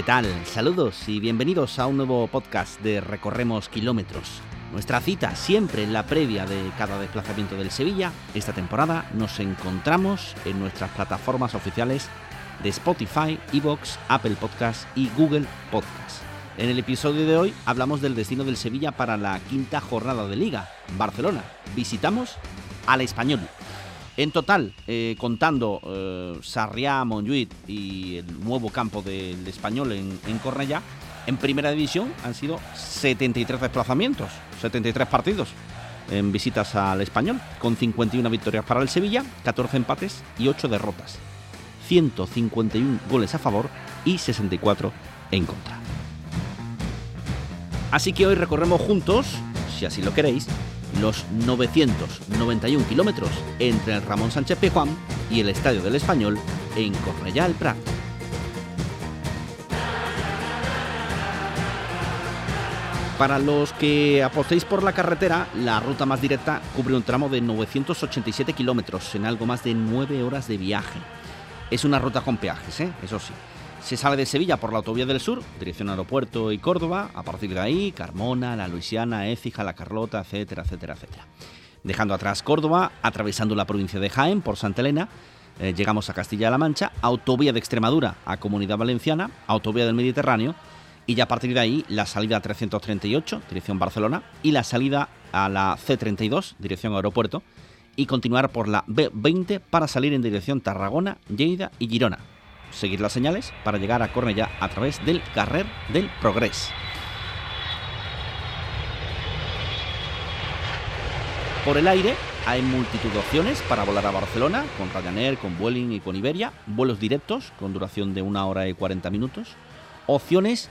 ¿Qué tal? Saludos y bienvenidos a un nuevo podcast de Recorremos Kilómetros. Nuestra cita siempre en la previa de cada desplazamiento del Sevilla. Esta temporada nos encontramos en nuestras plataformas oficiales de Spotify, Evox, Apple Podcast y Google Podcast. En el episodio de hoy hablamos del destino del Sevilla para la quinta jornada de Liga, Barcelona. Visitamos al Español. En total, eh, contando eh, Sarriá, Montjuïc y el nuevo campo del Español en, en Cornellá, en primera división han sido 73 desplazamientos, 73 partidos en visitas al Español, con 51 victorias para el Sevilla, 14 empates y 8 derrotas. 151 goles a favor y 64 en contra. Así que hoy recorremos juntos, si así lo queréis, los 991 kilómetros entre el Ramón Sánchez Pizjuán y el Estadio del Español en Cornellá el Prat. Para los que apostéis por la carretera, la ruta más directa cubre un tramo de 987 kilómetros en algo más de 9 horas de viaje. Es una ruta con peajes, ¿eh? eso sí. Se sale de Sevilla por la autovía del sur, dirección aeropuerto y Córdoba, a partir de ahí Carmona, la Luisiana, Écija, la Carlota, etcétera, etcétera, etcétera. Dejando atrás Córdoba, atravesando la provincia de Jaén por Santa Elena, eh, llegamos a Castilla-La Mancha, autovía de Extremadura a Comunidad Valenciana, autovía del Mediterráneo y ya a partir de ahí la salida 338, dirección Barcelona, y la salida a la C32, dirección aeropuerto, y continuar por la B20 para salir en dirección Tarragona, Lleida y Girona, seguir las señales para llegar a Cornellá a través del Carrer del Progrés. Por el aire hay multitud de opciones para volar a Barcelona con Ryanair, con Vueling y con Iberia, vuelos directos con duración de una hora y 40 minutos, opciones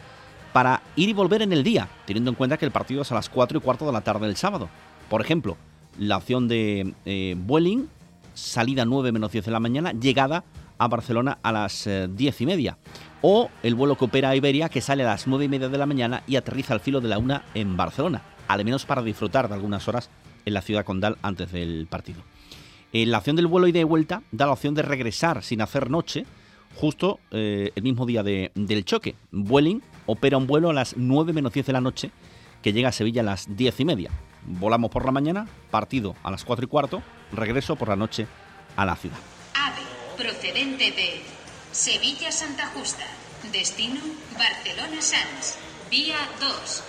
para ir y volver en el día, teniendo en cuenta que el partido es a las 4 y cuarto de la tarde del sábado. Por ejemplo, la opción de eh, Vueling, salida 9 menos 10 de la mañana, llegada a Barcelona a las eh, 10 y media. O el vuelo que opera a Iberia que sale a las 9 y media de la mañana y aterriza al filo de la una en Barcelona, al menos para disfrutar de algunas horas en la ciudad condal antes del partido. En la opción del vuelo ida y vuelta da la opción de regresar sin hacer noche justo eh, el mismo día de, del choque. Vueling opera un vuelo a las 9 menos 10 de la noche que llega a Sevilla a las 10 y media. Volamos por la mañana, partido a las 4 y cuarto, regreso por la noche a la ciudad. Procedente de Sevilla-Santa Justa, destino Barcelona-Sans, vía 2.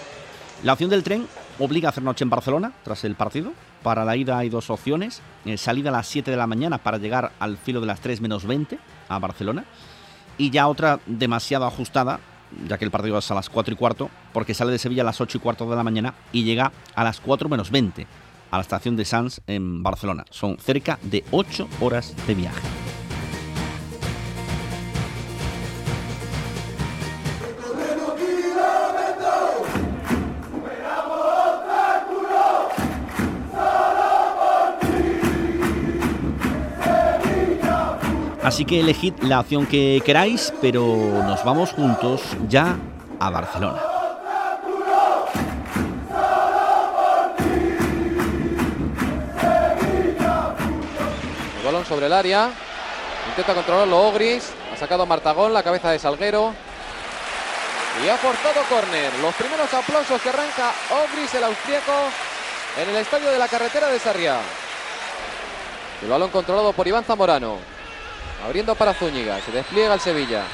La opción del tren obliga a hacer noche en Barcelona tras el partido. Para la ida hay dos opciones. Eh, salida a las 7 de la mañana para llegar al filo de las 3 menos 20 a Barcelona. Y ya otra demasiado ajustada, ya que el partido es a las 4 y cuarto, porque sale de Sevilla a las 8 y cuarto de la mañana y llega a las 4 menos 20 a la estación de Sants en Barcelona. Son cerca de 8 horas de viaje. Así que elegid la opción que queráis, pero nos vamos juntos ya a Barcelona. El balón sobre el área. Intenta controlarlo Ogris. Ha sacado Martagón, la cabeza de Salguero. Y ha forzado córner. Los primeros aplausos que arranca Ogris, el austríaco, en el estadio de la carretera de Sarriá. El balón controlado por Iván Zamorano. Abriendo para Zúñiga. Se despliega el Sevilla.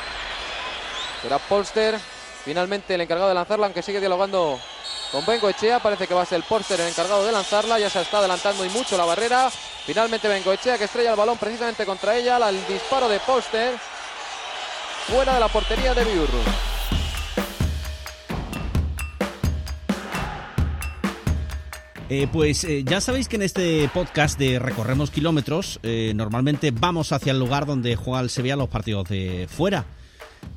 Será Polster. Finalmente el encargado de lanzarla, aunque sigue dialogando con Bengoechea, parece que va a ser el Porter el encargado de lanzarla, ya se está adelantando y mucho la barrera. Finalmente Bengoechea que estrella el balón precisamente contra ella, el disparo de Porter fuera de la portería de Biurru. Eh, pues eh, ya sabéis que en este podcast de Recorremos Kilómetros eh, normalmente vamos hacia el lugar donde juega el Sevilla los partidos de fuera.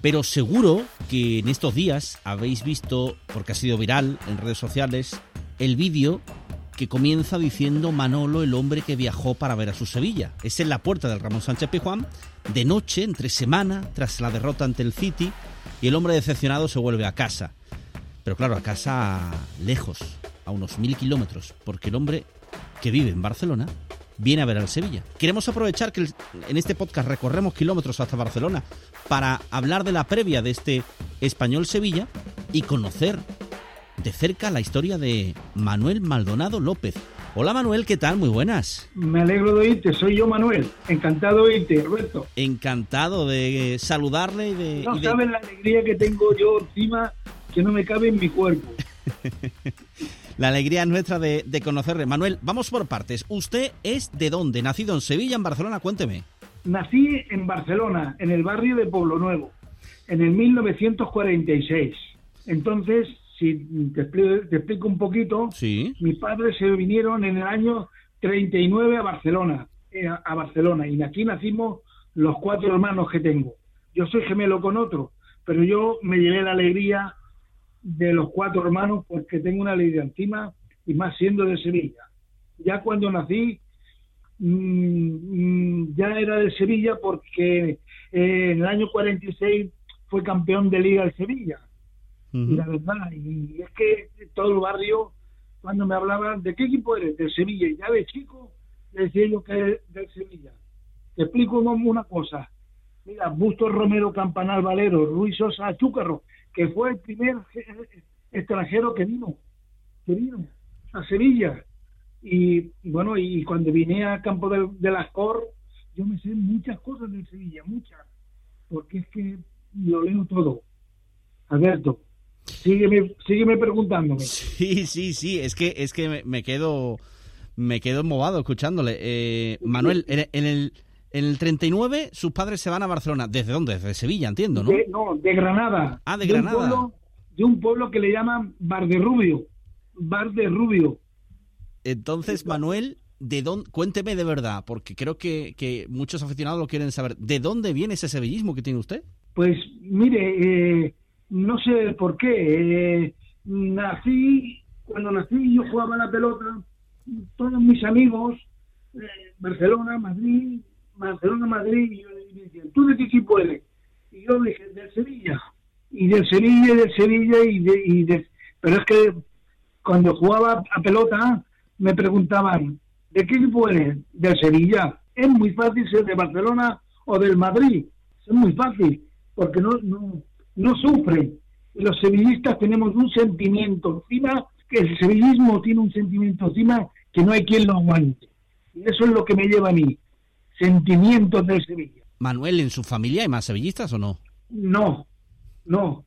Pero seguro que en estos días habéis visto, porque ha sido viral en redes sociales, el vídeo que comienza diciendo Manolo, el hombre que viajó para ver a su Sevilla. Es en la puerta del Ramón Sánchez Pijuán, de noche, entre semana, tras la derrota ante el City, y el hombre decepcionado se vuelve a casa. Pero claro, a casa lejos, a unos mil kilómetros, porque el hombre que vive en Barcelona viene a ver al Sevilla. Queremos aprovechar que en este podcast recorremos kilómetros hasta Barcelona para hablar de la previa de este español Sevilla y conocer de cerca la historia de Manuel Maldonado López. Hola Manuel, ¿qué tal? Muy buenas. Me alegro de oírte, soy yo Manuel. Encantado de oírte, Roberto. Encantado de saludarle y de... No y de... sabes la alegría que tengo yo encima que no me cabe en mi cuerpo. la alegría nuestra de, de, conocerle. Manuel, vamos por partes. ¿Usted es de dónde? ¿Nacido en Sevilla, en Barcelona? Cuénteme. Nací en Barcelona, en el barrio de Pueblo Nuevo, en el 1946. Entonces, si te explico, te explico un poquito, sí. mis padres se vinieron en el año 39 a Barcelona, eh, a Barcelona, y aquí nacimos los cuatro hermanos que tengo. Yo soy gemelo con otro, pero yo me llevé la alegría de los cuatro hermanos porque tengo una alegría encima y más siendo de Sevilla. Ya cuando nací mmm, ya era de Sevilla porque eh, en el año 46 fue campeón de liga el Sevilla. Uh -huh. Y la verdad, y es que todo el barrio, cuando me hablaban de qué equipo eres, del Sevilla, y ya de chico, le decía yo que es del Sevilla. Te explico una cosa. Mira, Busto Romero Campanal Valero, Ruiz Sosa Chúcarro, que fue el primer extranjero que vino, que vino a Sevilla. Y bueno, y cuando vine a Campo de, de las Cor, yo me sé muchas cosas del Sevilla, muchas, porque es que lo leo todo. Alberto, sígueme, sígueme preguntándome. Sí, sí, sí, es que, es que me quedo, me quedo movado escuchándole. Eh, Manuel, en, en el... En el 39 sus padres se van a Barcelona. ¿Desde dónde? Desde Sevilla, entiendo, ¿no? De, no, de Granada. Ah, de, de Granada. Un pueblo, de un pueblo que le llaman Bar de Rubio. Bar de Rubio. Entonces, Manuel, ¿de dónde? cuénteme de verdad, porque creo que, que, muchos aficionados lo quieren saber. ¿De dónde viene ese sevillismo que tiene usted? Pues, mire, eh, no sé por qué. Eh, nací, cuando nací yo jugaba la pelota, todos mis amigos, eh, Barcelona, Madrid, Barcelona, Madrid, y yo le decía, ¿tú de qué equipo eres? Y yo dije, del Sevilla. Y del Sevilla, y del Sevilla, y de, y de... Pero es que cuando jugaba a pelota, me preguntaban, ¿de qué equipo eres? Del Sevilla. Es muy fácil ser de Barcelona o del Madrid. Es muy fácil, porque no, no, no sufren. Los sevillistas tenemos un sentimiento encima, que el sevillismo tiene un sentimiento encima que no hay quien lo aguante. Y eso es lo que me lleva a mí sentimientos del Sevilla. Manuel, ¿en su familia hay más sevillistas o no? No, no.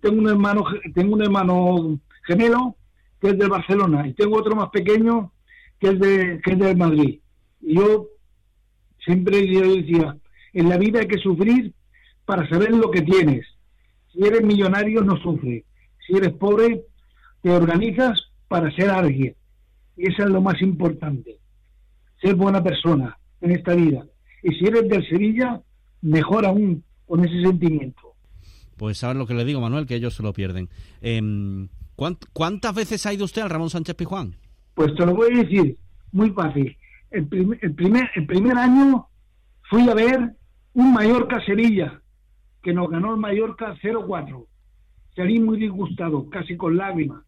Tengo un hermano, tengo un hermano gemelo que es del Barcelona y tengo otro más pequeño que es de que es del Madrid. Y yo siempre yo decía, en la vida hay que sufrir para saber lo que tienes. Si eres millonario no sufres. Si eres pobre te organizas para ser alguien. Y eso es lo más importante. Ser buena persona en esta vida. Y si eres del Sevilla, mejor aún con ese sentimiento. Pues sabes lo que le digo, Manuel, que ellos se lo pierden. Eh, ¿Cuántas veces ha ido usted al Ramón Sánchez Pijuán? Pues te lo voy a decir, muy fácil. El, prim el, primer, el primer año fui a ver un Mallorca-Sevilla, que nos ganó el Mallorca 0-4. Salí muy disgustado, casi con lágrimas,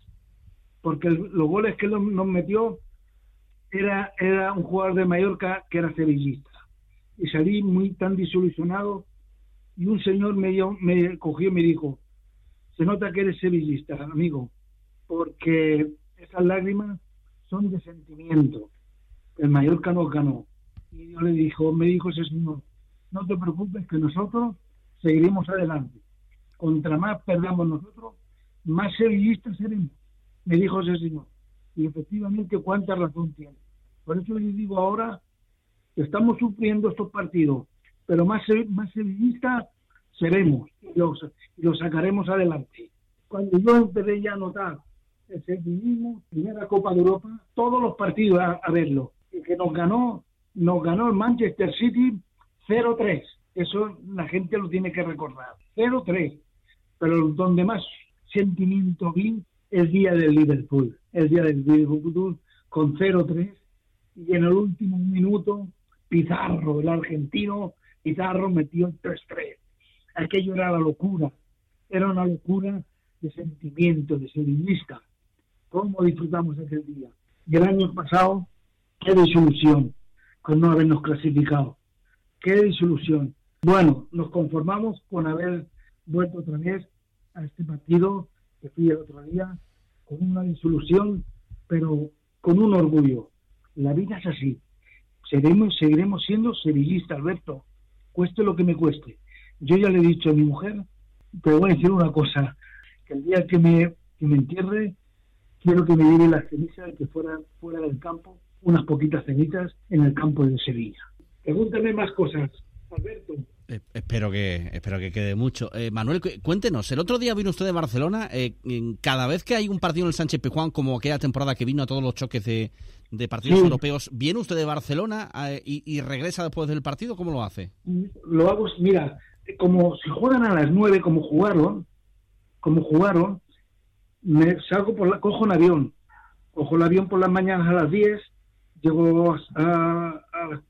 porque los goles que nos metió era, era un jugador de Mallorca que era sevillista. Y salí muy tan desilusionado y un señor me, dio, me cogió y me dijo, se nota que eres sevillista, amigo, porque esas lágrimas son de sentimiento. El Mallorca nos ganó. Y yo le dijo, me dijo ese señor, no te preocupes que nosotros seguiremos adelante. contra más perdamos nosotros, más sevillistas seremos, me dijo ese señor. Y efectivamente, cuánta razón tiene. Por eso les digo ahora estamos sufriendo estos partidos, pero más, más sevillistas seremos y los, y los sacaremos adelante. Cuando yo empecé ya a notar el sevillismo, primera Copa de Europa, todos los partidos a, a verlo, y que nos ganó, nos ganó el Manchester City 0-3. Eso la gente lo tiene que recordar. 0-3. Pero donde más sentimiento vi el día del Liverpool. El día del Liverpool con 0-3. Y en el último minuto, Pizarro, el argentino, Pizarro metió el 3-3. Aquello era la locura. Era una locura de sentimiento, de sevillista. ¿Cómo disfrutamos aquel día? Y el año pasado, qué desilusión con no habernos clasificado. Qué desilusión. Bueno, nos conformamos con haber vuelto otra vez a este partido que fui el otro día con una disolución, pero con un orgullo. La vida es así. Seremos, seguiremos siendo sevillistas, Alberto, cueste lo que me cueste. Yo ya le he dicho a mi mujer, pero voy a decir una cosa, que el día que me, que me entierre, quiero que me lleve las cenizas que fuera fuera del campo, unas poquitas cenizas en el campo de Sevilla. Pregúntame más cosas, Alberto. Eh, espero que espero que quede mucho. Eh, Manuel, cuéntenos, el otro día vino usted de Barcelona. Eh, cada vez que hay un partido en el Sánchez Pizjuán, como aquella temporada que vino a todos los choques de, de partidos Sí. europeos, ¿viene usted de Barcelona eh, y, y regresa después del partido? ¿Cómo lo hace? Lo hago, mira, como si juegan a las nueve, como jugaron, como jugaron, me salgo por la, cojo un avión, cojo el avión por las mañanas a las 10, llego al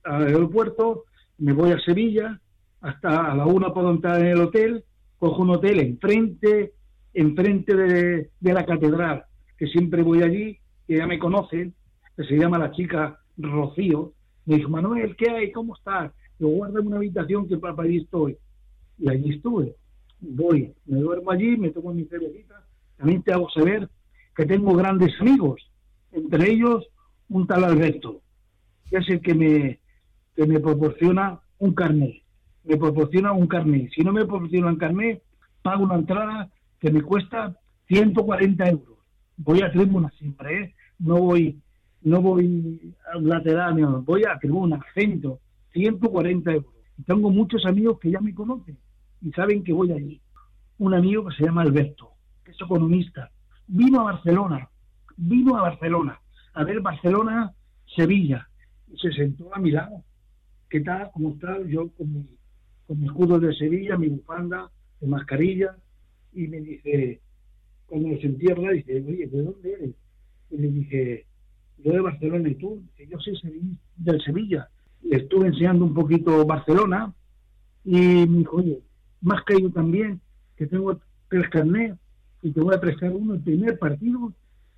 aeropuerto, me voy a Sevilla, hasta a la una puedo entrar en el hotel, cojo un hotel enfrente, enfrente de, de la catedral, que siempre voy allí, que ya me conocen, que se llama la chica Rocío, me dijo, Manuel, ¿qué hay? ¿Cómo estás? Yo guardo una habitación que para allí estoy. Y allí estuve. Voy, me duermo allí, me tomo mi cervecita. También te hago saber que tengo grandes amigos, entre ellos un tal Alberto, que es el que me, que me proporciona un carnet. Me proporciona un carnet. Si no me proporciona un carnet, pago una entrada que me cuesta 140 euros. Voy a tribuna siempre, ¿eh? No voy, no voy a lateral, no, voy a tribuna, centro, 140 euros. Y tengo muchos amigos que ya me conocen y saben que voy allí. Un amigo que se llama Alberto, que es economista, vino a Barcelona, vino a Barcelona, a ver Barcelona, Sevilla, y se sentó a mi lado. ¿Qué tal? ¿Cómo estás? Yo con mi, con mi escudo de Sevilla, mi bufanda, de mascarilla, y me dice, cuando nos entierra, dice, oye, ¿de dónde eres? Y le dije, yo de Barcelona y tú, yo soy del Sevilla. Le estuve enseñando un poquito Barcelona y me dijo, oye, más yo también, que tengo tres carnets y te voy a prestar uno el primer partido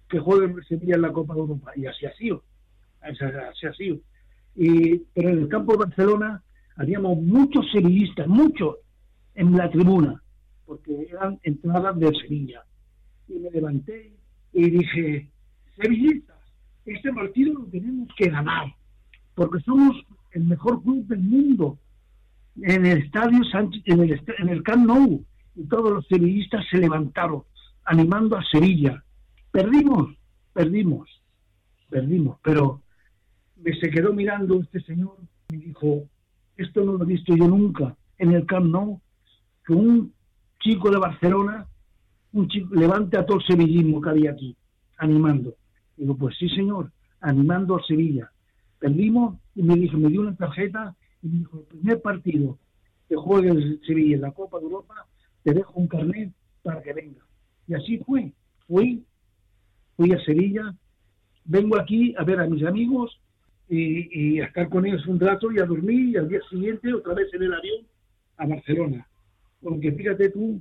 que juegue Sevilla en la Copa de Europa. Y así ha sido. Así ha sido. Y, pero en el campo de Barcelona habíamos muchos sevillistas, muchos, en la tribuna, porque eran entradas del Sevilla. Y me levanté y dije, sevillistas, este partido lo tenemos que ganar, porque somos el mejor club del mundo en el estadio Sánchez, en el, en el Camp Nou, y todos los sevillistas se levantaron, animando a Sevilla. Perdimos, perdimos, perdimos, pero me se quedó mirando este señor y dijo, esto no lo he visto yo nunca en el Camp Nou, que un chico de Barcelona un chico, levante a todo el sevillismo que había aquí, animando. Digo, pues sí, señor, animando al Sevilla. Perdimos y me dijo, me dio una tarjeta y me dijo, el primer partido que juegue el Sevilla en la Copa de Europa, te dejo un carnet para que venga. Y así fue. Fui, fui a Sevilla, vengo aquí a ver a mis amigos y, y a estar con ellos un rato y a dormir y al día siguiente otra vez en el avión a Barcelona. Porque fíjate tú,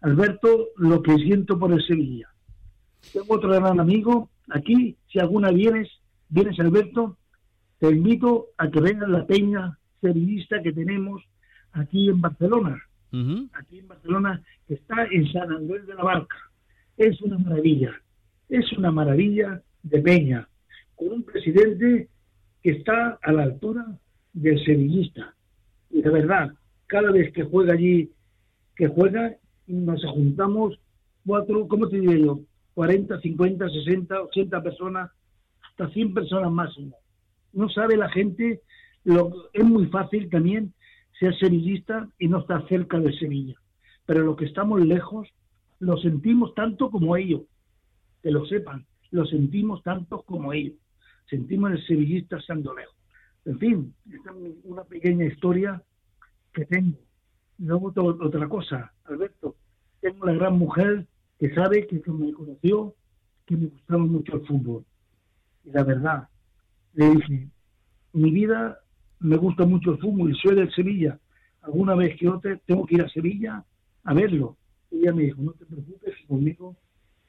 Alberto, lo que siento por el Sevilla. Tengo otro gran amigo aquí, si alguna vienes, vienes Alberto, te invito a que vengas la peña sevillista que tenemos aquí en Barcelona, Ujú. aquí en Barcelona, que está en San Andrés de la Barca. Es una maravilla, es una maravilla de peña, con un presidente que está a la altura del sevillista. Y de verdad, cada vez que juega allí, que juega, nos juntamos cuatro, ¿cómo te diría yo? 40, 50, 60, 80 personas, hasta 100 personas máximo. No sabe la gente, lo, es muy fácil también ser sevillista y no estar cerca de Sevilla. Pero los que estamos lejos, lo sentimos tanto como ellos, que lo sepan, lo sentimos tanto como ellos. Sentimos el sevillista estando lejos. En fin, esta es una pequeña historia que tengo. Luego otra cosa, Alberto, tengo la gran mujer que sabe que me conoció, que me gustaba mucho el fútbol. Y la verdad, le dije, mi vida me gusta mucho el fútbol y soy del Sevilla. Alguna vez que otra tengo que ir a Sevilla a verlo. Y ella me dijo, no te preocupes, conmigo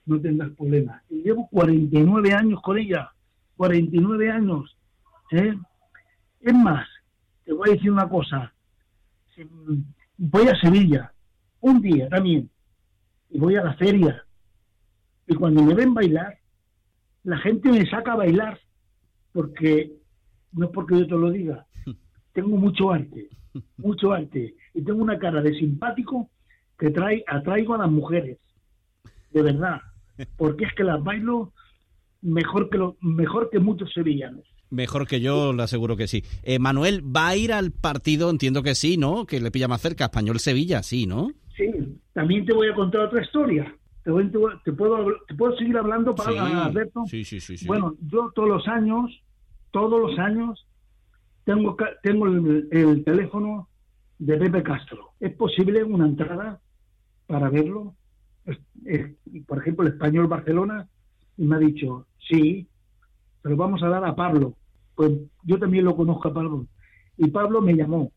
no tendrás problemas. Y llevo 49 años con ella, 49 años. ¿eh? Es más, te voy a decir una cosa. Voy a Sevilla, un día también, y voy a la feria. Y cuando me ven bailar, la gente me saca a bailar, porque no es porque yo te lo diga, tengo mucho arte, mucho arte, y tengo una cara de simpático que trae, atraigo a las mujeres, de verdad, porque es que las bailo mejor que, lo, mejor que muchos sevillanos. Mejor que yo, le aseguro que sí. Eh, Manuel, ¿va a ir al partido? Entiendo que sí, ¿no? Que le pilla más cerca, Español-Sevilla, sí, ¿no? Sí, también te voy a contar otra historia. Te, te, puedo, te puedo seguir hablando para sí, Alberto. Sí, sí, sí, sí. Bueno, yo todos los años, todos los años, tengo, tengo el, el teléfono de Pepe Castro. ¿Es posible una entrada para verlo? Es- es- por ejemplo, el español Barcelona, y me ha dicho, sí, pero vamos a dar a Pablo. Pues yo también lo conozco a Pablo. Y Pablo me llamó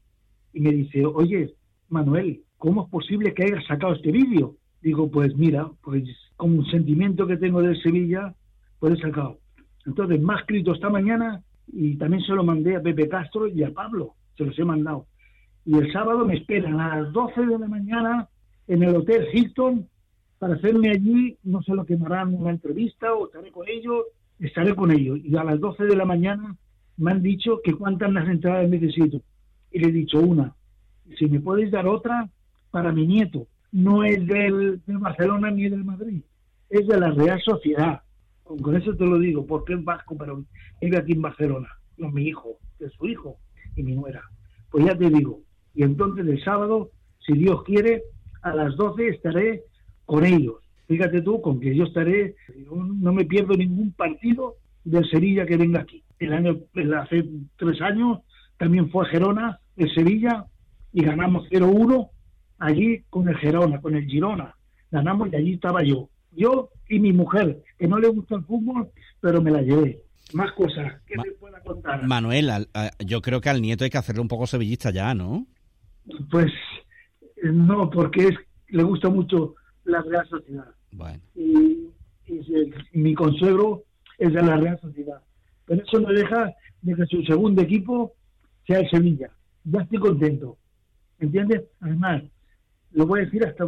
y me dice, oye, Manuel, ¿cómo es posible que hayas sacado este vídeo? Digo, pues mira, pues con un sentimiento que tengo del Sevilla, pues he sacado. Entonces me ha escrito esta mañana y también se lo mandé a Pepe Castro y a Pablo, se los he mandado. Y el sábado me esperan a las 12 de la mañana en el Hotel Hilton para hacerme allí, no sé lo que me harán, una entrevista o estaré con ellos, estaré con ellos. Y a las 12 de la mañana me han dicho que cuántas las entradas necesito. Y le he dicho una. Si me podéis dar otra para mi nieto. No es del, del Barcelona ni del Madrid, es de la Real Sociedad. Con, eso te lo digo, porque es vasco, pero vive aquí en Barcelona. Con mi hijo, es su hijo y mi nuera. Pues ya te digo. Y entonces el sábado, si Dios quiere, a las 12 estaré con ellos. Fíjate tú, con que yo estaré, no me pierdo ningún partido del Sevilla que venga aquí. El año, hace tres años también fue a Gerona, el Sevilla, y ganamos 0-1 allí con el Gerona, con el Girona. Ganamos y allí estaba yo. Yo y mi mujer, que no le gusta el fútbol, pero me la llevé. Más cosas que Ma- te pueda contar. Manuel, al- a- yo creo que al nieto hay que hacerle un poco sevillista ya, ¿no? Pues no, porque es, le gusta mucho la Real Sociedad. Bueno, y, y mi consuegro es de la Real Sociedad. Pero eso no deja de que su segundo equipo sea el Sevilla. Ya estoy contento. ¿Entiendes? Además, lo voy a decir hasta...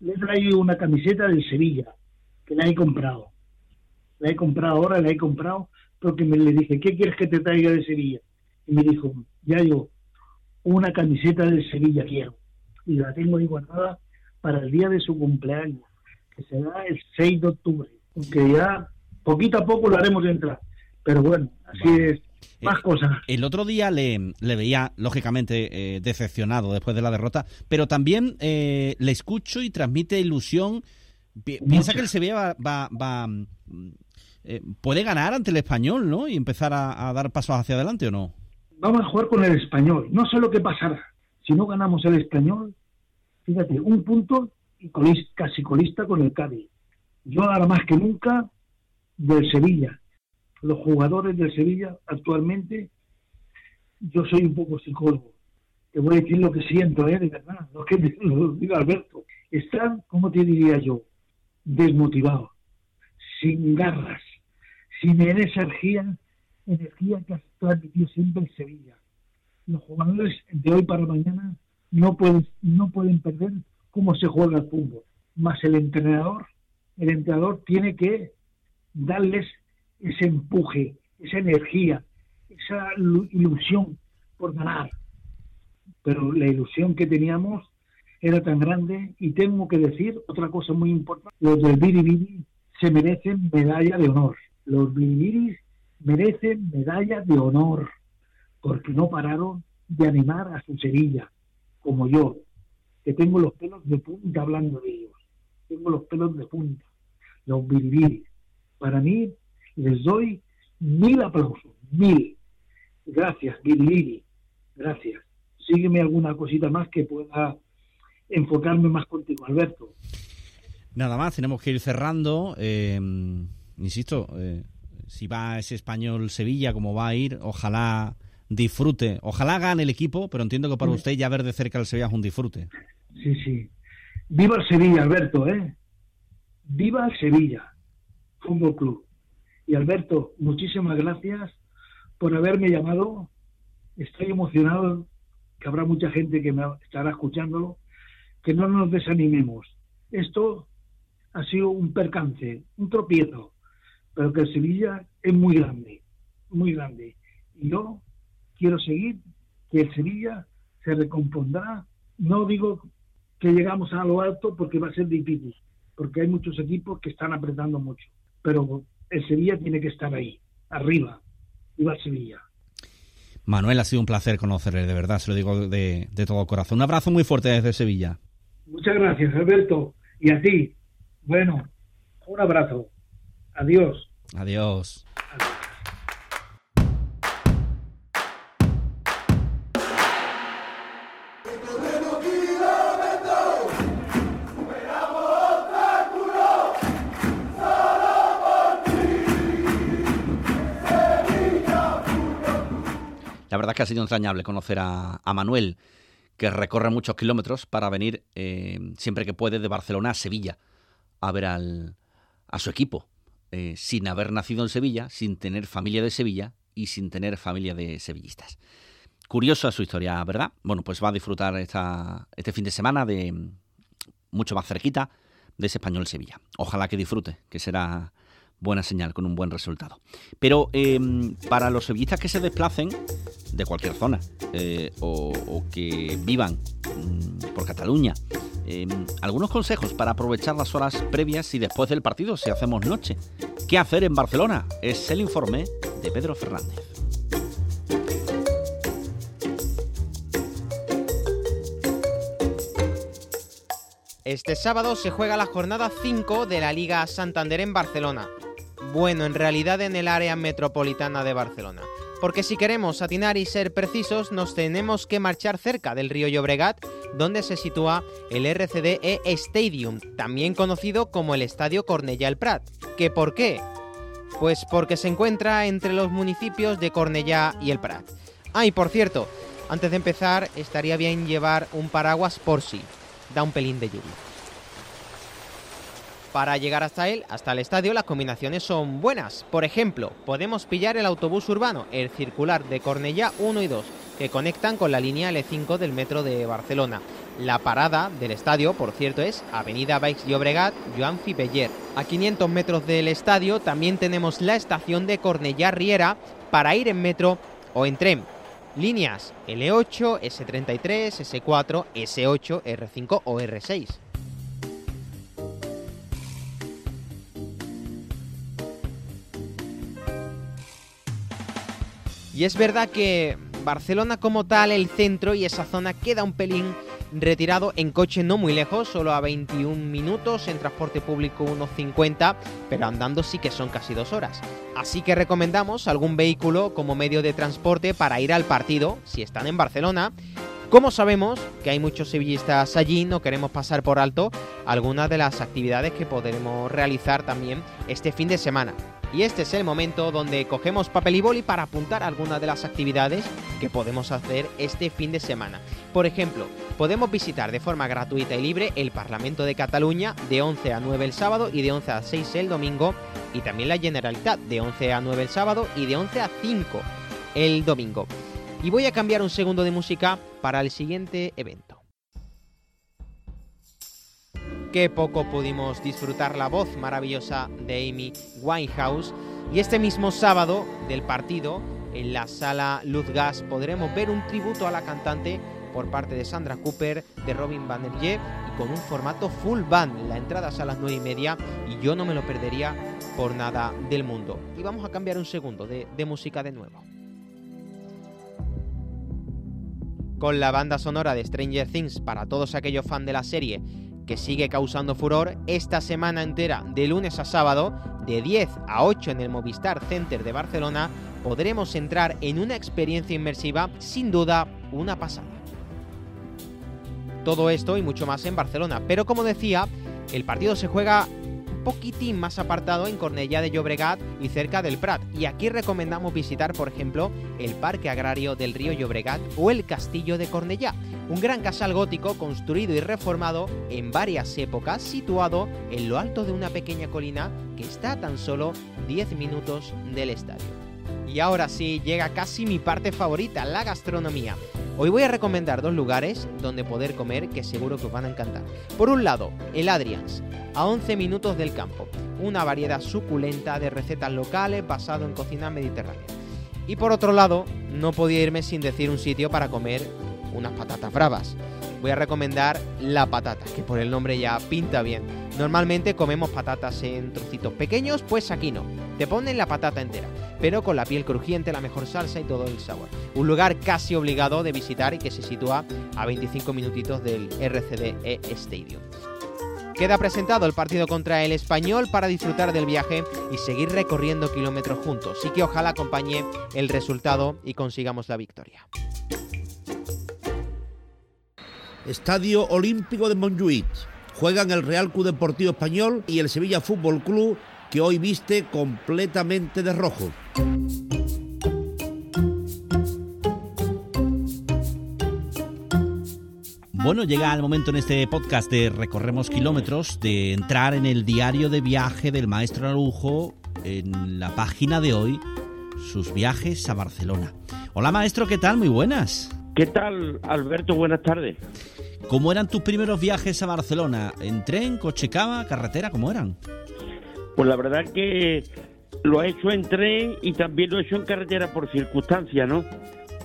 Le he traído una camiseta del Sevilla, que la he comprado. La he comprado ahora, la he comprado, porque me le dije, ¿qué quieres que te traiga de Sevilla? Y me dijo, ya yo, una camiseta del Sevilla quiero. Y la tengo ahí guardada para el día de su cumpleaños que será el 6 de octubre, aunque ya poquito a poco lo haremos entrar. Pero bueno, así Vale. es. Más Eh, cosas. El otro día le, le veía, lógicamente, eh, decepcionado después de la derrota, pero también eh, le escucho y transmite ilusión. Pi- Piensa que el Sevilla va, va- va, mm, eh, puede ganar ante el español, ¿no? Y empezar a, a dar pasos hacia adelante, ¿o no? Vamos a jugar con el español. No sé lo que pasará. Si no ganamos el español, fíjate, un punto y colis- casi colista con el Cádiz. Yo ahora más que nunca del Sevilla. Los jugadores del Sevilla actualmente, yo soy un poco psicólogo. Te voy a decir lo que siento, ¿eh? De verdad. Es que lo diga Alberto. Están, como te diría yo, desmotivados, sin garras, sin energía, energía que ha transmitido siempre el Sevilla. Los jugadores de hoy para mañana no pueden, no pueden perder cómo se juega el fútbol. Más el entrenador, el entrenador tiene que darles ese empuje, esa energía, esa lu- ilusión por ganar. Pero la ilusión que teníamos era tan grande y tengo que decir otra cosa muy importante, los del Biribiri se merecen medalla de honor. Los Biribiris merecen medalla de honor porque no pararon de animar a su Sevilla, como yo, que tengo los pelos de punta hablando de ellos. Tengo los pelos de punta, los Biribiris. Para mí, les doy mil aplausos, mil. Gracias, Biribiri. Gracias. Sígueme alguna cosita más que pueda enfocarme más contigo, Alberto. Nada más, tenemos que ir cerrando. Eh, insisto, eh, si va ese español Sevilla, como va a ir, ojalá disfrute. Ojalá gane el equipo, pero entiendo que para usted ya ver de cerca el Sevilla es un disfrute. Sí, sí. Viva el Sevilla, Alberto, ¿eh? Viva el Sevilla Fútbol Club. Y Alberto, muchísimas gracias por haberme llamado. Estoy emocionado, que habrá mucha gente que me estará escuchándolo. Que no nos desanimemos. Esto ha sido un percance, un tropiezo, pero que el Sevilla es muy grande, muy grande. Y yo quiero seguir, que el Sevilla se recompondrá. No digo que llegamos a lo alto porque va a ser difícil, porque hay muchos equipos que están apretando mucho, pero el Sevilla tiene que estar ahí, arriba, viva el Sevilla. Manuel, ha sido un placer conocerle, de verdad, se lo digo de, de todo corazón. Un abrazo muy fuerte desde Sevilla. Muchas gracias, Alberto, y a ti. Bueno, un abrazo. Adiós. Adiós. Es que ha sido entrañable conocer a, Manuel, que recorre muchos kilómetros para venir eh, siempre que puede de Barcelona a Sevilla a ver al, a su equipo, eh, sin haber nacido en Sevilla, sin tener familia de Sevilla y sin tener familia de sevillistas. Curiosa su historia, ¿verdad? Bueno, pues va a disfrutar esta, este fin de semana de mucho más cerquita de ese español Sevilla. Ojalá que disfrute, que será buena señal con un buen resultado. Pero em, para los sevillistas que se desplacen de cualquier zona eh, o, que vivan mm, por Cataluña, em, algunos consejos para aprovechar las horas previas y después del partido si hacemos noche. ¿Qué hacer en Barcelona? Es el informe de Pedro Fernández. Este sábado se juega la jornada 5 de la Liga Santander en Barcelona. Bueno, en realidad en el área metropolitana de Barcelona. Porque si queremos atinar y ser precisos, nos tenemos que marchar cerca del río Llobregat, donde se sitúa el RCDE Stadium, también conocido como el Estadio Cornellà el Prat. ¿Qué por qué? Pues porque se encuentra entre los municipios de Cornellà y el Prat. Ah, y por cierto, antes de empezar, estaría bien llevar un paraguas por si da un pelín de lluvia. Para llegar hasta él, hasta el estadio, las combinaciones son buenas. Por ejemplo, podemos pillar el autobús urbano, el circular de Cornellá 1 y 2, que conectan con la línea L5 del metro de Barcelona. La parada del estadio, por cierto, es Avenida Baix Llobregat, Joan Fipeller. A 500 metros del estadio también tenemos la estación de Cornellá Riera para ir en metro o en tren. Líneas L8, S33, S4, S8, R5 o R6. Y es verdad que Barcelona como tal, el centro y esa zona queda un pelín retirado en coche no muy lejos, solo a 21 minutos, en transporte público unos 50, pero andando sí que son casi dos horas. Así que recomendamos algún vehículo como medio de transporte para ir al partido, si están en Barcelona. Como sabemos que hay muchos sevillistas allí, no queremos pasar por alto algunas de las actividades que podremos realizar también este fin de semana y este es el momento donde cogemos papel y boli para apuntar algunas de las actividades que podemos hacer este fin de semana. Por ejemplo, podemos visitar de forma gratuita y libre el Parlamento de Cataluña de 11 a 9 el sábado y de 11 a 6 el domingo y también la Generalitat de 11 a 9 el sábado y de 11 a 5 el domingo. Y voy a cambiar un segundo de música para el siguiente evento. Qué poco pudimos disfrutar la voz maravillosa de Amy Winehouse. Y este mismo sábado del partido, en la sala Luz Gas, podremos ver un tributo a la cantante por parte de Sandra Cooper, de Robin Van y con un formato full band. La entrada es a las 9 y media y yo no me lo perdería por nada del mundo. Y vamos a cambiar un segundo de, de música de nuevo. Con la banda sonora de Stranger Things para todos aquellos fans de la serie que sigue causando furor esta semana entera, de lunes a sábado, de 10 a 8 en el Movistar Center de Barcelona, podremos entrar en una experiencia inmersiva sin duda una pasada. Todo esto y mucho más en Barcelona, pero como decía, el partido se juega poquitín más apartado en Cornellá de Llobregat y cerca del Prat. Y aquí recomendamos visitar, por ejemplo, el Parque Agrario del Río Llobregat o el Castillo de Cornellá, un gran casal gótico construido y reformado en varias épocas, situado en lo alto de una pequeña colina que está a tan solo 10 minutos del estadio. Y ahora sí, llega casi mi parte favorita, la gastronomía. Hoy voy a recomendar dos lugares donde poder comer que seguro que os van a encantar. Por un lado, el Adrians, a 11 minutos del campo, una variedad suculenta de recetas locales basado en cocina mediterránea. Y por otro lado, no podía irme sin decir un sitio para comer unas patatas bravas. Voy a recomendar la patata, que por el nombre ya pinta bien. Normalmente comemos patatas en trocitos pequeños, pues aquí no. Te ponen la patata entera pero con la piel crujiente, la mejor salsa y todo el sabor. Un lugar casi obligado de visitar y que se sitúa a 25 minutitos del RCDE Stadium. Queda presentado el partido contra el español para disfrutar del viaje y seguir recorriendo kilómetros juntos. Y que ojalá acompañe el resultado y consigamos la victoria. Estadio Olímpico de Montjuïc. Juegan el Real Club Deportivo Español y el Sevilla Fútbol Club que hoy viste completamente de rojo. Bueno, llega el momento en este podcast de Recorremos Kilómetros de entrar en el diario de viaje del maestro Arujo en la página de hoy, sus viajes a Barcelona. Hola maestro, ¿qué tal? Muy buenas. ¿Qué tal, Alberto? Buenas tardes. ¿Cómo eran tus primeros viajes a Barcelona? ¿En tren, coche cama, carretera? ¿Cómo eran? Pues la verdad que lo he hecho en tren y también lo he hecho en carretera por circunstancias, ¿no?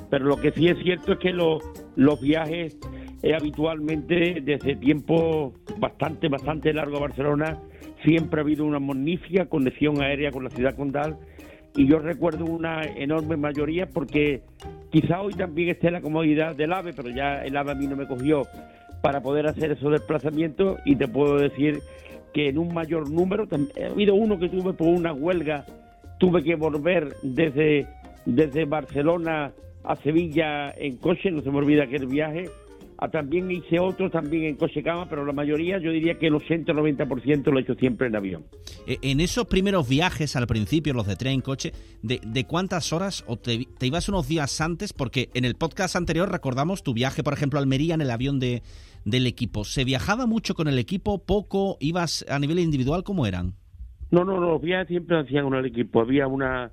Pero lo que sí es cierto es que los, los viajes eh, habitualmente desde tiempo bastante, bastante largo a Barcelona siempre ha habido una magnífica conexión aérea con la ciudad condal y yo recuerdo una enorme mayoría porque quizá hoy también esté la comodidad del AVE, pero ya el AVE a mí no me cogió para poder hacer esos desplazamientos y te puedo decir que en un mayor número, ha habido uno que tuve por una huelga, tuve que volver desde, desde Barcelona a Sevilla en coche, no se me olvida aquel viaje, también hice otro también en coche cama, pero la mayoría yo diría que el 80-90% lo he hecho siempre en avión. E, en esos primeros viajes al principio, los de tren, coche, ¿de, de cuántas horas o te, te, ibas unos días antes? Porque en el podcast anterior recordamos tu viaje, por ejemplo, a Almería en el avión de, del equipo. ¿Se viajaba mucho con el equipo? ¿Poco? ¿Ibas a nivel individual? ¿Cómo eran? No, no, los viajes siempre hacían con el equipo. Había una...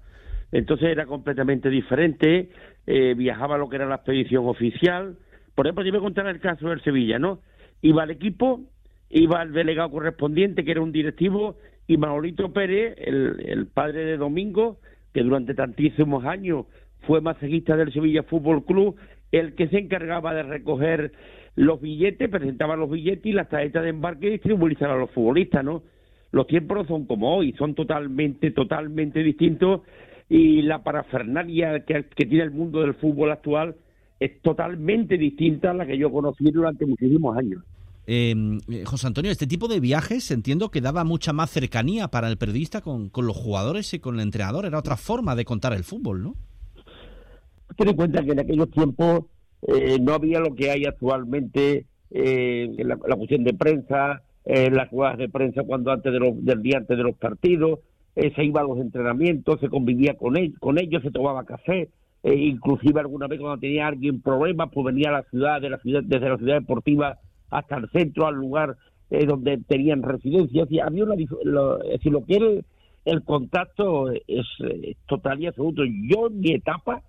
Entonces era completamente diferente. Eh, viajaba lo que era la expedición oficial. Por ejemplo, yo me contar el caso del Sevilla, ¿no? Iba el equipo, iba el delegado correspondiente, que era un directivo, y Manolito Pérez, el, padre de Domingo, que durante tantísimos años fue masajista del Sevilla Fútbol Club, el que se encargaba de recoger los billetes, presentaban los billetes y las tarjetas de embarque distribuían a los futbolistas, ¿no? Los tiempos no son como hoy, son totalmente, totalmente distintos y la parafernalia que tiene el mundo del fútbol actual es totalmente distinta a la que yo conocí durante muchísimos años. Em, eh, José Antonio, este tipo de viajes entiendo que daba mucha más cercanía para el periodista con, con los jugadores y con el entrenador. Era otra forma de contar el fútbol, ¿no? Ten en cuenta que en aquellos tiempos eh, no había lo que hay actualmente eh, la, la, cuestión de prensa, en las jugadas de prensa cuando antes de los, del día antes de los partidos, eh, se iba a los entrenamientos, se convivía con, él, con ellos, se tomaba café, eh, inclusive alguna vez cuando tenía alguien problemas, pues venía a la ciudad, de la ciudad desde la ciudad deportiva hasta el centro, al lugar eh, donde tenían residencia. Y había una, lo, lo que el contacto es, es total y absoluto. Yo en mi etapa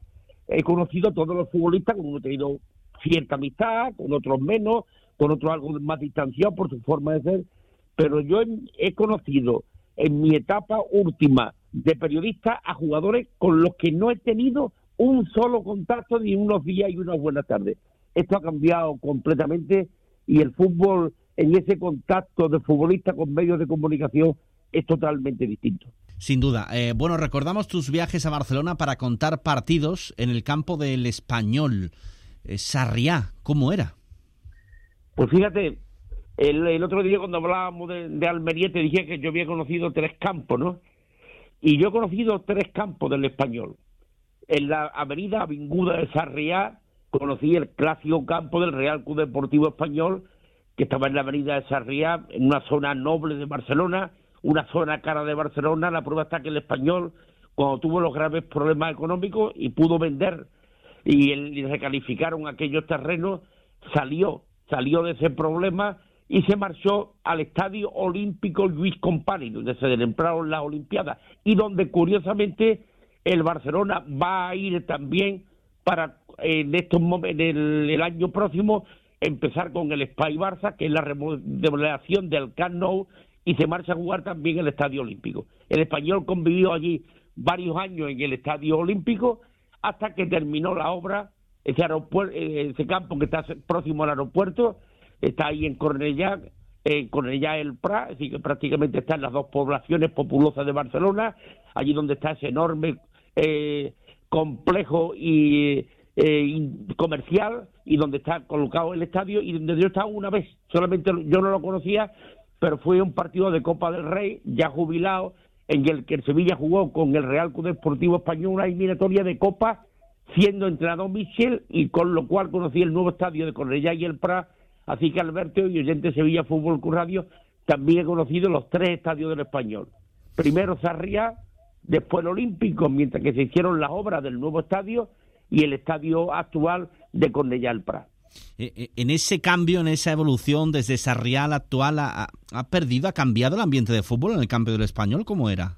he conocido a todos los futbolistas, con uno he tenido cierta amistad, con otros menos, con otros algo más distanciado por su forma de ser, pero yo he conocido en mi etapa última de periodista a jugadores con los que no he tenido un solo contacto ni unos días y unas buenas tardes. esto ha cambiado completamente y el fútbol en ese contacto de futbolista con medios de comunicación es totalmente distinto. Sin duda. Eh, bueno, recordamos tus viajes a Barcelona para contar partidos en el campo del español. Eh, Sarriá, ¿cómo era? Pues fíjate, el, otro día cuando hablábamos de, de, Almería te dije que yo había conocido tres campos, ¿no? Y yo he conocido tres campos del español. En la avenida Avinguda de Sarriá conocí el clásico campo del Real Club Deportivo Español, que estaba en la avenida de Sarriá, en una zona noble de Barcelona, una zona cara de Barcelona. La prueba está que el español, cuando tuvo los graves problemas económicos y pudo vender y, recalificaron aquellos terrenos, salió, salió de ese problema y se marchó al Estadio Olímpico Luis Compani, donde se celebraron las Olimpiadas y donde curiosamente el Barcelona va a ir también para en estos en el, año próximo empezar con el Spy Barça, que es la remodelación del Camp Nou y se marcha a jugar también el Estadio Olímpico. El español convivió allí varios años en el Estadio Olímpico hasta que terminó la obra ese aeropuerto, ese campo que está próximo al aeropuerto está ahí en Cornellá, en Cornellá el Prat, así que prácticamente está en las dos poblaciones populosas de Barcelona, allí donde está ese enorme eh, complejo y eh, comercial y donde está colocado el estadio y donde yo estaba una vez, solamente yo no lo conocía, pero fue un partido de Copa del Rey, ya jubilado, en el que el Sevilla jugó con el Real Club Deportivo Español una eliminatoria de Copa, siendo entrenador Michel, y con lo cual conocí el nuevo estadio de Cornellá y el Prat, Así que Alberto y oyente Sevilla Fútbol Club Radio también he conocido los tres estadios del español. Primero Sarriá, después el Olímpico, mientras que se hicieron las obras del nuevo estadio y el estadio actual de Cornellá el Prat. Eh, eh, en ese cambio, en esa evolución desde Sarriá al actual, ¿ha, perdido, ha cambiado el ambiente de fútbol en el campo del español? ¿Cómo era?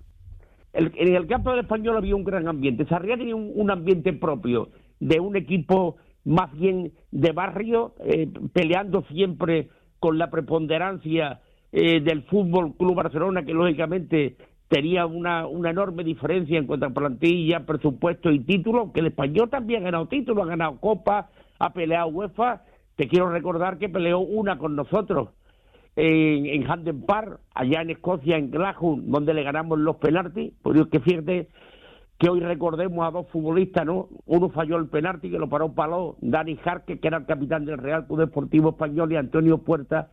en el campo del español había un gran ambiente. Sarriá tenía un ambiente propio de un equipo más bien de barrio, eh, peleando siempre con la preponderancia eh, del Fútbol Club Barcelona, que lógicamente tenía una, una enorme diferencia en cuanto a plantilla, presupuesto y título, que el español también ha ganado títulos, ha ganado Copa, ha peleado UEFA. Te quiero recordar que peleó una con nosotros en, en Hampden Park, allá en Escocia, en Glasgow, donde le ganamos los penaltis. Por Dios que fíjate que hoy recordemos a dos futbolistas, ¿no? Uno falló el penalti que lo paró Paló, Dani Jarque, que era el capitán del Real Club Deportivo Español, y Antonio Puerta,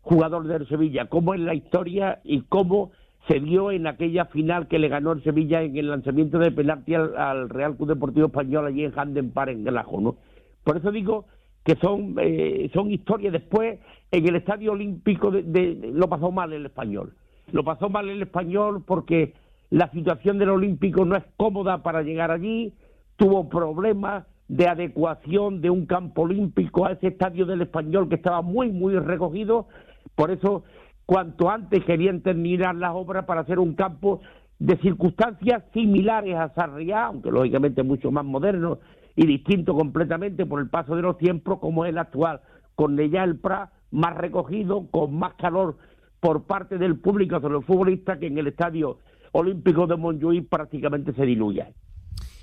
jugador del Sevilla. ¿Cómo es la historia y cómo se dio en aquella final que le ganó el Sevilla en el lanzamiento de penalti al, Real Club Deportivo Español allí en Handen Park, en Gelajo, ¿no? Por eso digo que son, eh, son historias. Después, en el Estadio Olímpico de, lo pasó mal el español. Lo pasó mal el español porque la situación del Olímpico no es cómoda para llegar allí, tuvo problemas de adecuación de un campo olímpico a ese estadio del español que estaba muy, muy recogido, por eso cuanto antes querían terminar las obras para hacer un campo de circunstancias similares a Sarriá, aunque lógicamente mucho más moderno y distinto completamente por el paso de los tiempos como es el actual, con ya el Prat más recogido, con más calor por parte del público sobre los futbolistas que en el estadio olímpico de Montjuic prácticamente se diluye.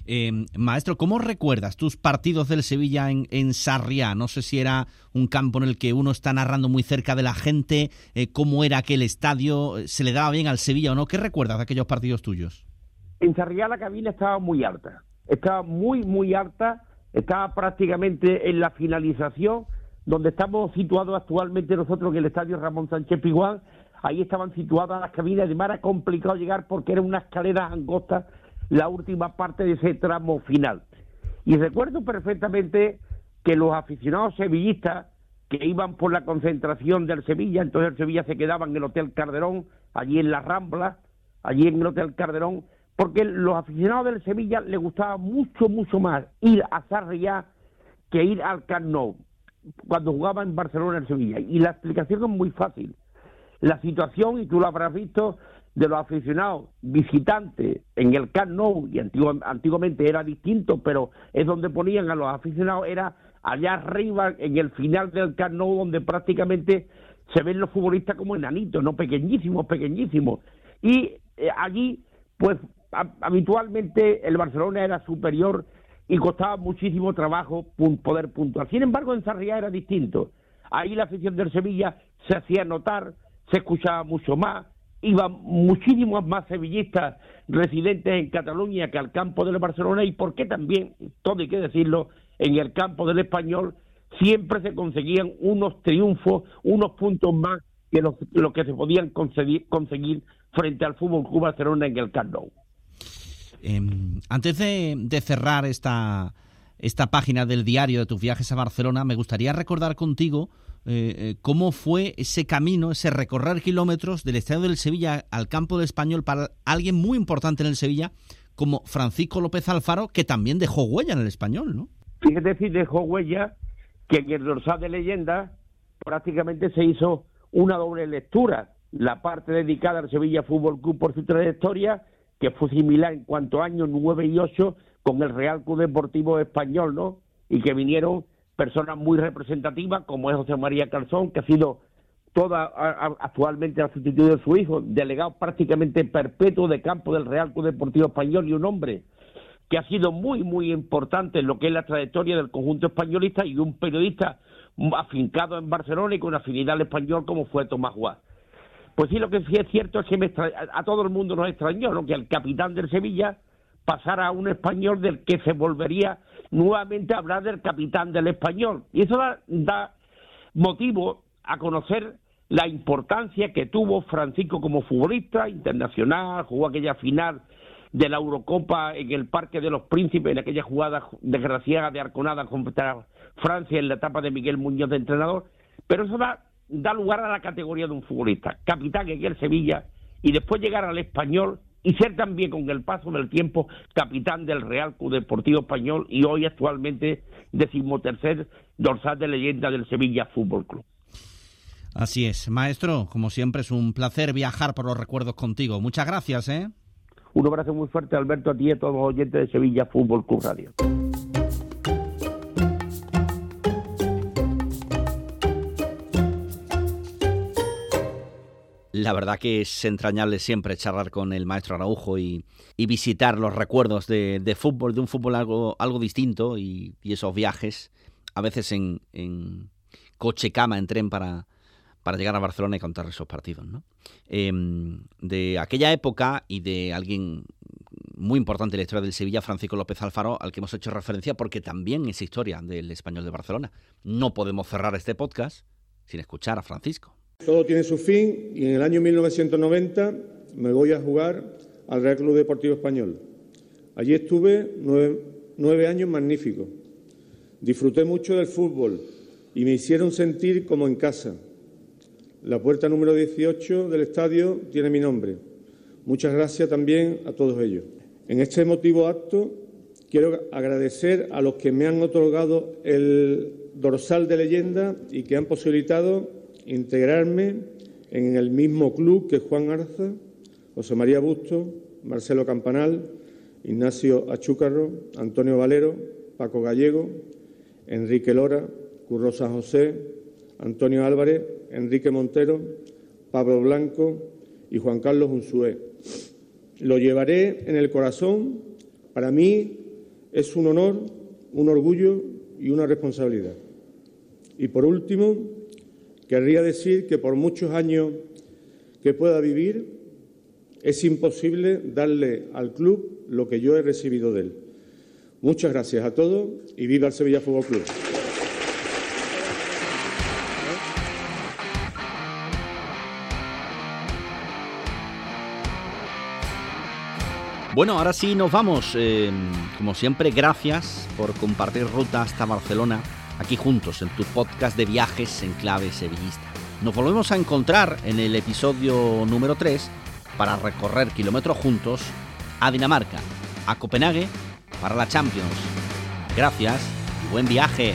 Eh, maestro, ¿cómo recuerdas tus partidos del Sevilla en, en, Sarriá? No sé si era un campo en el que uno está narrando muy cerca de la gente, eh, cómo era aquel estadio, se le daba bien al Sevilla o no. ¿Qué recuerdas de aquellos partidos tuyos? En Sarriá la cabina estaba muy alta, estaba muy, muy alta, estaba prácticamente en la finalización, donde estamos situados actualmente nosotros en el estadio Ramón Sánchez Piguán, ahí estaban situadas las cabinas, además era complicado llegar porque era una escalera angosta la última parte de ese tramo final. Y recuerdo perfectamente que los aficionados sevillistas que iban por la concentración del Sevilla, entonces el Sevilla se quedaba en el Hotel Calderón, allí en la Rambla, allí en el Hotel Calderón, porque los aficionados del Sevilla les gustaba mucho, mucho más ir a Sarriá que ir al Camp Nou, cuando jugaba en Barcelona el Sevilla. Y la explicación es muy fácil la situación, y tú lo habrás visto, de los aficionados visitantes en el Camp Nou, y antiguamente era distinto, pero es donde ponían a los aficionados, era allá arriba en el final del Camp Nou, donde prácticamente se ven los futbolistas como enanitos, no pequeñísimos, pequeñísimos. Y eh, allí, pues habitualmente el Barcelona era superior y costaba muchísimo trabajo poder puntuar. Sin embargo, en Sarriá era distinto. Ahí la afición del Sevilla se hacía notar, se escuchaba mucho más, iban muchísimos más sevillistas residentes en Cataluña que al campo del Barcelona y porque también, todo hay que decirlo, en el campo del español siempre se conseguían unos triunfos, unos puntos más que lo, que se podían conseguir, conseguir frente al Fútbol Club Barcelona en el Camp. Em, antes de, cerrar esta, esta página del diario de tus viajes a Barcelona, me gustaría recordar contigo eh, eh, cómo fue ese camino, ese recorrer kilómetros del estadio del Sevilla al campo del Español para alguien muy importante en el Sevilla, como Francisco López Alfaro, que también dejó huella en el Español, ¿no? Fíjate si dejó huella que en el dorsal de leyenda prácticamente se hizo una doble lectura. La parte dedicada al Sevilla Fútbol Club por su trayectoria, que fue similar en cuanto a años 9 y 8 con el Real Club Deportivo Español, ¿no? Y que vinieron personas muy representativas, como es José María Calzón, que ha sido toda actualmente la sustitución de su hijo, delegado prácticamente perpetuo de campo del Real Club Deportivo Español y un hombre que ha sido muy, muy importante en lo que es la trayectoria del conjunto españolista y un periodista afincado en Barcelona y con afinidad al español como fue Tomás Guas. Pues sí, lo que sí es cierto es que a todo el mundo nos extrañó ¿no? que el capitán del Sevilla pasara a un español del que se volvería nuevamente a hablar del capitán del español. Y eso da, da motivo a conocer la importancia que tuvo Francisco como futbolista internacional, jugó aquella final de la Eurocopa en el Parque de los Príncipes, en aquella jugada desgraciada de Arconada contra Francia en la etapa de Miguel Muñoz de entrenador, pero eso da, da lugar a la categoría de un futbolista, capitán en el Sevilla, y después llegar al español y ser también con el paso del tiempo capitán del Real Club Deportivo Español y hoy actualmente decimotercer dorsal de leyenda del Sevilla Fútbol Club. Así es, maestro, como siempre es un placer viajar por los recuerdos contigo. Muchas gracias, ¿eh? Un abrazo muy fuerte, Alberto, a ti y a todos los oyentes de Sevilla Fútbol Club Radio. La verdad que es entrañable siempre charlar con el maestro Araujo y, visitar los recuerdos de, fútbol, de un fútbol algo, algo distinto y, esos viajes, a veces en, coche, cama, en tren para, para llegar a Barcelona y contar esos partidos. Em, de aquella época y de alguien muy importante en la historia del Sevilla, Francisco López Alfaro, al que hemos hecho referencia porque también es historia del español de Barcelona. No podemos cerrar este podcast sin escuchar a Francisco. Todo tiene su fin y en el año 1990 me voy a jugar al Real Club Deportivo Español. Allí estuve nueve, nueve años magníficos. Disfruté mucho del fútbol y me hicieron sentir como en casa. La puerta número 18 del estadio tiene mi nombre. Muchas gracias también a todos ellos. En este emotivo acto quiero agradecer a los que me han otorgado el dorsal de leyenda y que han posibilitado integrarme en el mismo club que Juan Arza, José María Busto, Marcelo Campanal, Ignacio Achúcarro, Antonio Valero, Paco Gallego, Enrique Lora, Currosa José, Antonio Álvarez, Enrique Montero, Pablo Blanco y Juan Carlos Unzué. Lo llevaré en el corazón. Para mí es un honor, un orgullo y una responsabilidad. Y por último, querría decir que por muchos años que pueda vivir, es imposible darle al club lo que yo he recibido de él. Muchas gracias a todos y viva el Sevilla Fútbol Club. Bueno, ahora sí nos vamos. Eh, como siempre, gracias por compartir ruta hasta Barcelona, aquí juntos en tu podcast de viajes en clave sevillista. Nos volvemos a encontrar en el episodio número 3 para recorrer kilómetros juntos a Dinamarca, a Copenhague, para la Champions. Gracias y buen viaje.